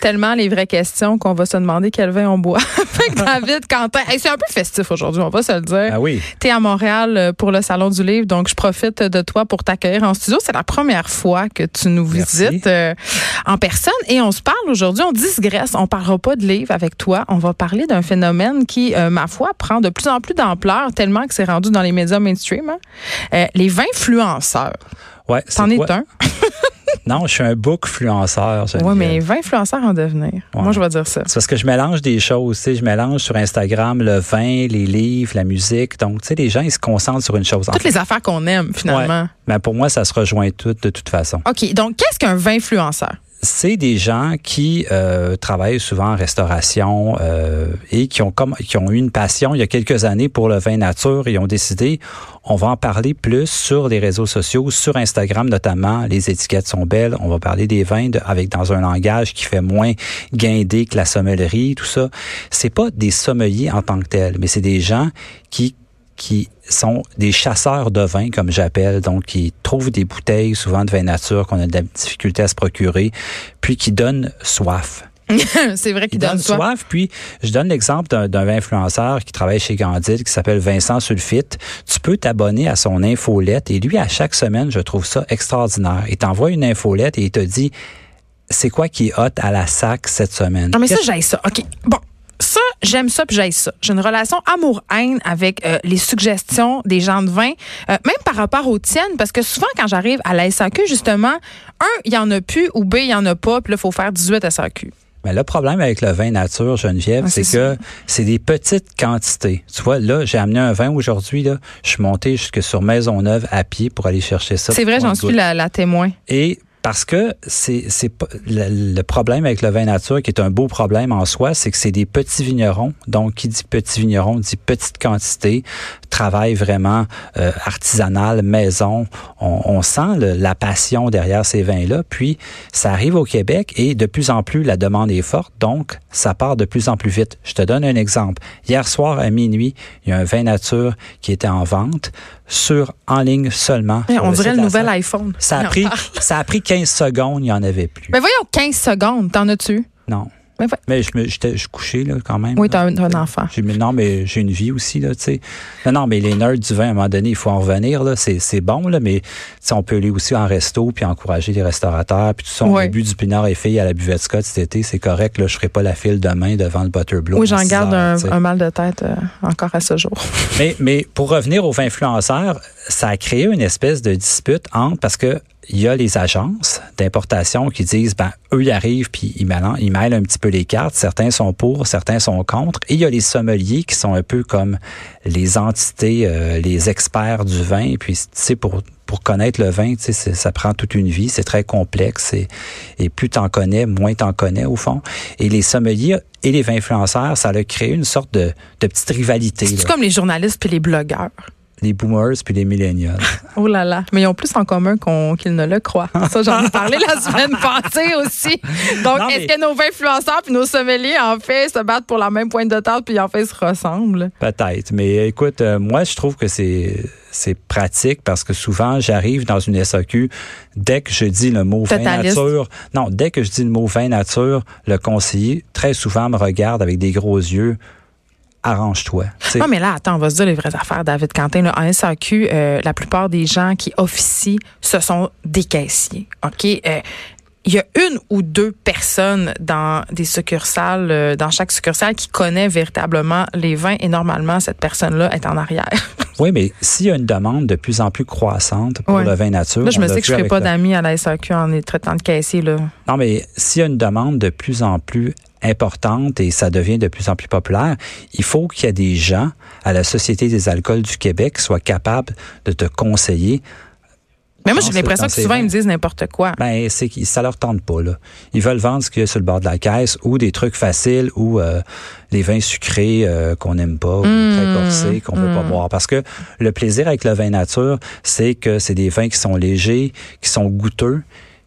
Tellement les vraies questions qu'on va se demander quel vin on boit. David, Quentin, hey, c'est un peu festif aujourd'hui, on va se le dire. Ah oui. Tu es à Montréal euh, pour le Salon du Livre, donc je profite de toi pour t'accueillir en studio. C'est la première fois que tu nous Merci. visites euh, en personne et on se parle aujourd'hui, on digresse, on parlera pas de livre avec toi, on va parler d'un phénomène qui, euh, ma foi, prend de plus en plus d'ampleur tellement que c'est rendu dans les médias mainstream. hein. Euh, les vins influenceurs. Ouais, T'en es un? Non, je suis un book influenceur. Oui, mais 20 influenceurs en devenir. Ouais. Moi, je vais dire ça. C'est parce que je mélange des choses, sais, je mélange sur Instagram le vin, les livres, la musique. Donc, tu sais, les gens, ils se concentrent sur une chose. En Toutes les affaires qu'on aime, finalement. Mais pour moi, ça se rejoint tout de toute façon. OK, donc qu'est-ce qu'un vin influenceur? C'est des gens qui euh, travaillent souvent en restauration euh, et qui ont comme qui ont eu une passion il y a quelques années pour le vin nature et ont décidé on va en parler plus sur les réseaux sociaux, sur Instagram notamment. Les étiquettes sont belles. On va parler des vins avec dans un langage qui fait moins guindé que la sommellerie, tout ça. C'est pas des sommeliers en tant que tels, mais c'est des gens qui qui sont des chasseurs de vin, comme j'appelle, donc qui trouvent des bouteilles, souvent de vin nature, qu'on a de la difficulté à se procurer, puis qui donnent soif. c'est vrai qu'il donne donnent soif. soif, puis je donne l'exemple d'un influenceur qui travaille chez Gandil, qui s'appelle Vincent Sulfite. Tu peux t'abonner à son infolette, et lui, à chaque semaine, je trouve ça extraordinaire. Il t'envoie une infolette et il te dit, c'est quoi qui est hot à la sac cette semaine? Non, mais ça, j'aille ça. OK. Bon. Ça, j'aime ça puis j'aille ça. J'ai une relation amour-haine avec euh, les suggestions des gens de vin, euh, même par rapport aux tiennes, parce que souvent, quand j'arrive à la SAQ, justement, un, il y en a plus, ou B, il y en a pas, puis là, il faut faire 18 SAQ. Mais le problème avec le vin nature, Geneviève, Ah, c'est que c'est des petites quantités. Tu vois, là, j'ai amené un vin aujourd'hui, là. Je suis monté jusque sur Maisonneuve à pied pour aller chercher ça. C'est vrai, j'en suis la, la témoin. Et parce que c'est le, le problème avec le vin nature qui est un beau problème en soi, c'est que c'est des petits vignerons. Donc qui dit petit vigneron dit petite quantité, travail vraiment euh, artisanal, maison. On, on sent le- la passion derrière ces vins-là. Puis ça arrive au Québec et de plus en plus la demande est forte, donc ça part de plus en plus vite. Je te donne un exemple. Hier soir à minuit, il y a un vin nature qui était en vente sur en ligne seulement. on dirait le nouvel iPhone. Ça a pris, ça a pris 15 secondes, il n'y en avait plus. Mais voyons, 15 secondes, t'en as-tu? non. Mais ouais. Mais je me, je suis couché, là, quand même. Oui, t'as un, un enfant. Mais non, mais j'ai une vie aussi, là. Non, non, mais les nerds du vin, à un moment donné, il faut en revenir, là. C'est, c'est bon, là, mais, on peut aller aussi en resto puis encourager les restaurateurs puis tout ça. On Ouais. a bu du pinard et filles à la buvette Scott cet été, c'est correct, là. Je ferai pas la file demain devant le Butterblow. Oui, j'en 6 garde heures, un, mal de tête euh, encore à ce jour. Mais, mais pour revenir aux vins influenceurs, ça a créé une espèce de dispute entre parce que il y a les agences d'importation qui disent ben eux ils arrivent puis ils mêlent, ils mêlent un petit peu les cartes. Certains sont pour, certains sont contre. Et il y a les sommeliers qui sont un peu comme les entités, euh, les experts du vin. Et puis tu sais pour pour connaître le vin, tu sais, ça prend toute une vie, c'est très complexe et, et plus t'en connais, moins t'en connais au fond. Et les sommeliers et les vins influenceurs, ça a créé une sorte de, de petite rivalité. C'est comme les journalistes puis les blogueurs? Les boomers puis les millennials. Oh là là. Mais ils ont plus en commun qu'on- qu'ils ne le croient. Ça, j'en ai parlé la semaine passée aussi. Donc, Non, est-ce mais- que nos influenceurs puis nos sommeliers, en fait, se battent pour la même pointe de table puis en fait se ressemblent? Peut-être, mais écoute, euh, moi je trouve que c'est c'est pratique parce que souvent j'arrive dans une SAQ dès que je dis le mot vin Totaliste. nature. Non, dès que je dis le mot vin nature, le conseiller très souvent me regarde avec des gros yeux. Arrange-toi. Non, mais là, attends, on va se dire les vraies affaires, David Quentin. Là, en SAQ, euh, la plupart des gens qui officient, ce sont des caissiers. OK? Euh, il y a une ou deux personnes dans des succursales, euh, dans chaque succursale, qui connaît véritablement les vins et normalement, cette personne-là est en arrière. Oui, mais s'il y a une demande de plus en plus croissante pour Ouais. le vin nature. Là, je me sais que je vu ferai pas d'amis à la SAQ en les traitant de caissier, là. Non, mais s'il y a une demande de plus en plus importante et ça devient de plus en plus populaire, il faut qu'il y ait des gens à la Société des alcools du Québec qui soient capables de te conseiller Mais moi, j'ai l'impression que souvent, ils me disent n'importe quoi. Ben, c'est que ça leur tente pas, là. Ils veulent vendre ce qu'il y a sur le bord de la caisse ou des trucs faciles ou euh, les vins sucrés euh, qu'on n'aime pas ou très mmh. corsés qu'on veut pas mmh. boire. Parce que le plaisir avec le vin nature, c'est que c'est des vins qui sont légers, qui sont goûteux,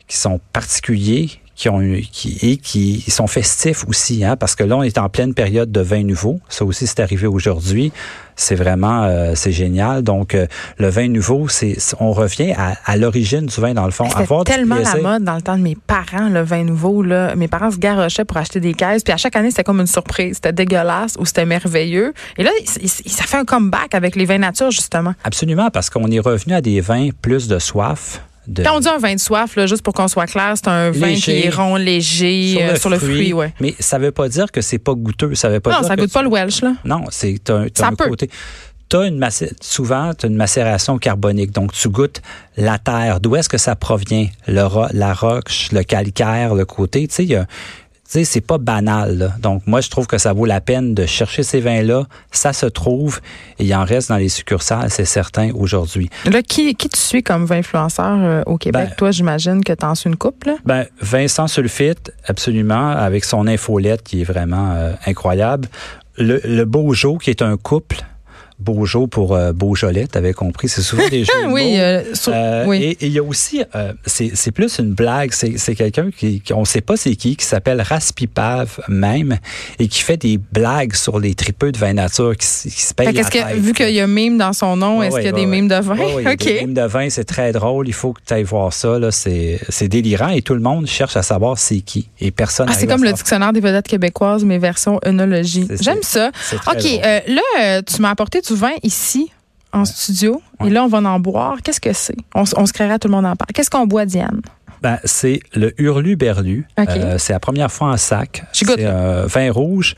qui sont particuliers, qui ont qui et qui sont festifs aussi, hein, parce que là on est en pleine période de vin nouveau. Ça aussi c'est arrivé aujourd'hui. C'est vraiment euh, c'est génial. Donc euh, le vin nouveau, c'est on revient à, à l'origine du vin dans le fond. C'était tellement la mode dans le temps de mes parents le vin nouveau là. Mes parents se garochaient pour acheter des caisses, puis à chaque année c'était comme une surprise. C'était dégueulasse ou c'était merveilleux. Et là ça fait un comeback avec les vins nature justement. Absolument parce qu'on est revenu à des vins plus de soif quand on dit un vin de soif, là, juste pour qu'on soit clair, c'est un vin qui est rond, léger, sur le, euh, fruit. ouais. Mais ça veut pas dire que c'est pas goûteux. Ça veut pas non, ça goûte pas le Welsh, là. Non, c'est un, un côté. As une souvent, tu as une macération carbonique. Donc, tu goûtes la terre. D'où est-ce que ça provient? Le, la roche, le calcaire, le côté. Tu sais, il y a, sais, c'est pas banal. Donc, moi, je trouve que ça vaut la peine de chercher ces vins-là. Ça se trouve et il en reste dans les succursales, c'est certain, aujourd'hui. Là, qui, qui tu suis comme vin influenceur euh, au Québec? Ben, Toi, j'imagine que tu en suis une couple. Là? Ben, Vincent Sulfite, absolument, avec son infolette qui est vraiment euh, incroyable. Le, le Beaujo, qui est un couple Beaujolais pour euh, Beaujolais, t'avais compris, c'est souvent des jeux oui, euh, euh, oui. Et il y a aussi, c'est plus une blague, c'est quelqu'un qui, qui, on sait pas c'est qui, qui s'appelle Raspipave même, et qui fait des blagues sur les tripeux de vin nature qui, qui se payent la que, Vu qu'il y a mime dans son nom, est-ce qu'il y a des mimes de vin? Oui, okay. des mimes de vin, c'est très drôle, il faut que tu ailles voir ça, c'est délirant, et tout le monde cherche à savoir c'est qui, et personne ah, C'est comme le dictionnaire des vedettes québécoises, mais version œnologie. J'aime ça. OK, là, tu m'as apporté du vin ici en studio et là, on va en boire. Qu'est-ce que c'est? On, se créera, tout le monde en parle. Qu'est-ce qu'on boit, Diane? Ben, c'est le Hurlu-Berlu. Euh, c'est la première fois en sac. C'est un vin rouge,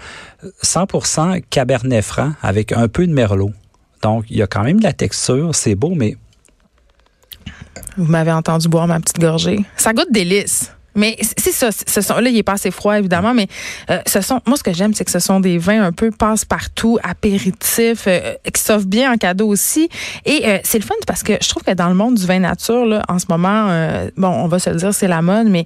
100% Cabernet Franc avec un peu de Merlot. Donc, il y a quand même de la texture. C'est beau, mais... Vous m'avez entendu boire ma petite gorgée. Ça goûte délice. Mais c'est ça. Ce sont, là, il est pas assez froid, évidemment, mais euh, ce sont, moi, ce que j'aime, c'est que ce sont des vins un peu passe-partout, apéritifs, euh, qui s'offrent bien en cadeau aussi. Et euh, c'est le fun parce que je trouve que dans le monde du vin nature, là, en ce moment, bon, on va se le dire, c'est la mode, mais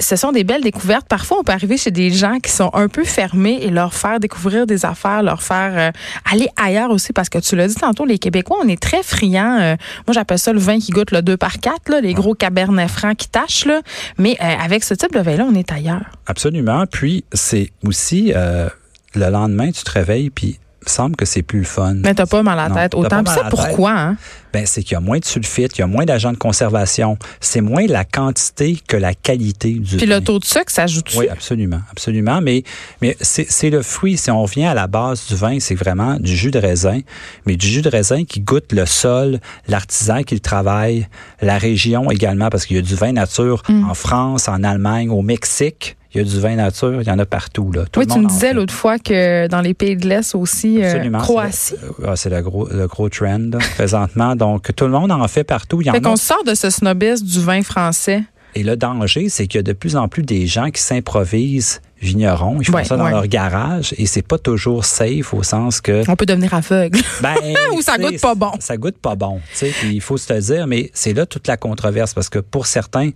ce sont des belles découvertes. Parfois, on peut arriver chez des gens qui sont un peu fermés et leur faire découvrir des affaires, leur faire aller ailleurs aussi, parce que tu l'as dit tantôt, les Québécois, on est très friands. moi, j'appelle ça le vin qui goûte le 2 par 4, là, les gros cabernets francs qui tâchent, là. Mais avec ce type de vin-là, on est ailleurs. Absolument. Puis, c'est aussi euh, le lendemain, tu te réveilles, puis il semble que c'est plus le fun. Mais t'as pas mal à la tête. Autant. ça, pourquoi? Hein? Ben, c'est qu'il y a moins de sulfite, il y a moins d'agents de conservation. C'est moins la quantité que la qualité du Puis le taux de sucre, ça ajoute Oui, absolument. Absolument. Mais, mais c'est le fruit. Si on revient à la base du vin, c'est vraiment du jus de raisin. Mais du jus de raisin qui goûte le sol, l'artisan qui le travaille, la région également, parce qu'il y a du vin nature mm. en France, en Allemagne, au Mexique. Il y a du vin nature, il y en a partout. Là. oui, tu me disais l'autre fois que dans les pays de l'Est aussi, euh, Croatie. Ah, c'est le gros, le gros trend présentement. Donc, tout le monde en fait partout. Il y fait qu'on sort de ce snobisme du vin français. Et le danger, c'est qu'il y a de plus en plus des gens qui s'improvisent vignerons. Ils font ça dans leur garage et c'est pas toujours safe au sens que. On peut devenir aveugle. Ben, Ou ça goûte pas bon. Ça goûte pas bon. Il faut se le dire, mais c'est là toute la controverse parce que pour certains,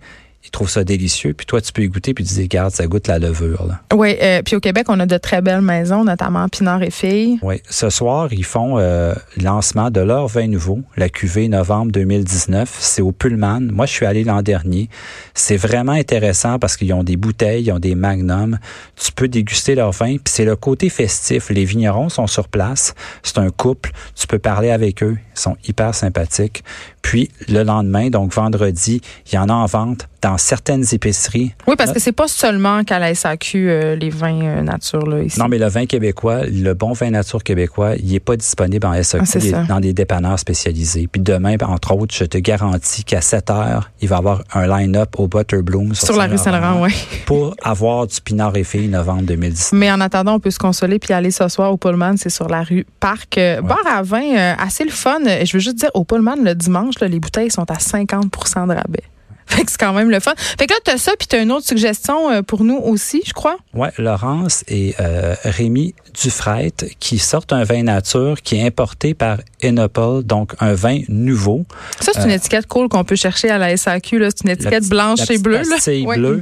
ils trouvent ça délicieux. Puis toi, tu peux y goûter puis tu dis, regarde, ça goûte la levure. Là. Oui, euh, puis au Québec, on a de très belles maisons, notamment Pinard et Filles. Oui, ce soir, ils font euh, lancement de leur vin nouveau, la cuvée novembre 2019. C'est au Pullman. Moi, je suis allé l'an dernier. C'est vraiment intéressant parce qu'ils ont des bouteilles, ils ont des magnums. Tu peux déguster leur vin. Puis c'est le côté festif. Les vignerons sont sur place. C'est un couple. Tu peux parler avec eux. Ils sont hyper sympathiques. Puis le lendemain, donc vendredi, il y en a en vente dans certaines épiceries. Oui, parce que c'est pas seulement qu'à la SAQ euh, les vins euh, nature là ici. Non, mais le vin québécois, le bon vin nature québécois, il est pas disponible en SAQ, ah, il est dans des dépanneurs spécialisés. Puis demain, entre autres, je te garantis qu'à 7 heures, il va y avoir un line-up au Butterbloom sur, sur la rue Saint-Laurent, oui. pour avoir du Pinard et Filles novembre 2010. Mais en attendant, on peut se consoler puis aller ce soir au Pullman, c'est sur la rue Parc. Euh, bar à vin, assez le fun. Je veux juste dire, au Pullman, le dimanche, les bouteilles sont à 50% de rabais. Fait que c'est quand même le fun. Fait que là, tu as ça, puis tu as une autre suggestion euh, pour nous aussi, je crois. Oui, Laurence et euh, Rémi Dufresne qui sortent un vin nature qui est importé par Enopole, donc un vin nouveau. Ça, c'est une euh, étiquette cool qu'on peut chercher à la SAQ. C'est une étiquette blanche et bleue. Pastille là. bleue.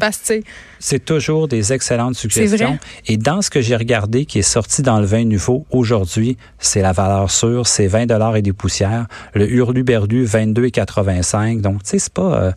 C'est toujours des excellentes suggestions. Et dans ce que j'ai regardé qui est sorti dans le vin nouveau aujourd'hui, c'est la valeur sûre, c'est 20 dollars et des poussières. Le Hurluberlu 22,85. Donc tu sais c'est pas euh,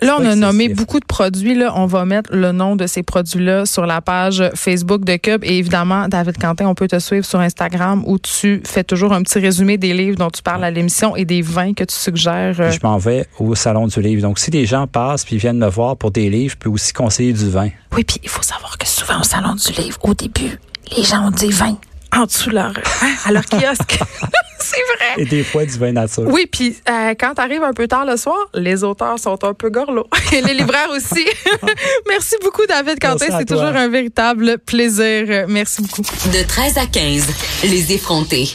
Là, on a nommé beaucoup de produits. Là. On va mettre le nom de ces produits-là sur la page Facebook de Cube. Et évidemment, David Quentin, on peut te suivre sur Instagram où tu fais toujours un petit résumé des livres dont tu parles à l'émission et des vins que tu suggères. Euh. Je m'en vais au Salon du Livre. Donc, si des gens passent puis viennent me voir pour des livres, je peux aussi conseiller du vin. Oui, puis il faut savoir que souvent au Salon du Livre, au début, les gens ont dit vin en dessous leur, hein, à leur kiosque. c'est vrai. Et des fois du vin nature. Oui, puis euh, quand tu arrives un peu tard le soir, les auteurs sont un peu gorlots. Et les libraires aussi. Merci beaucoup, David Quentin. C'est toujours un véritable plaisir. Merci beaucoup. De 13 à 15, les effrontés.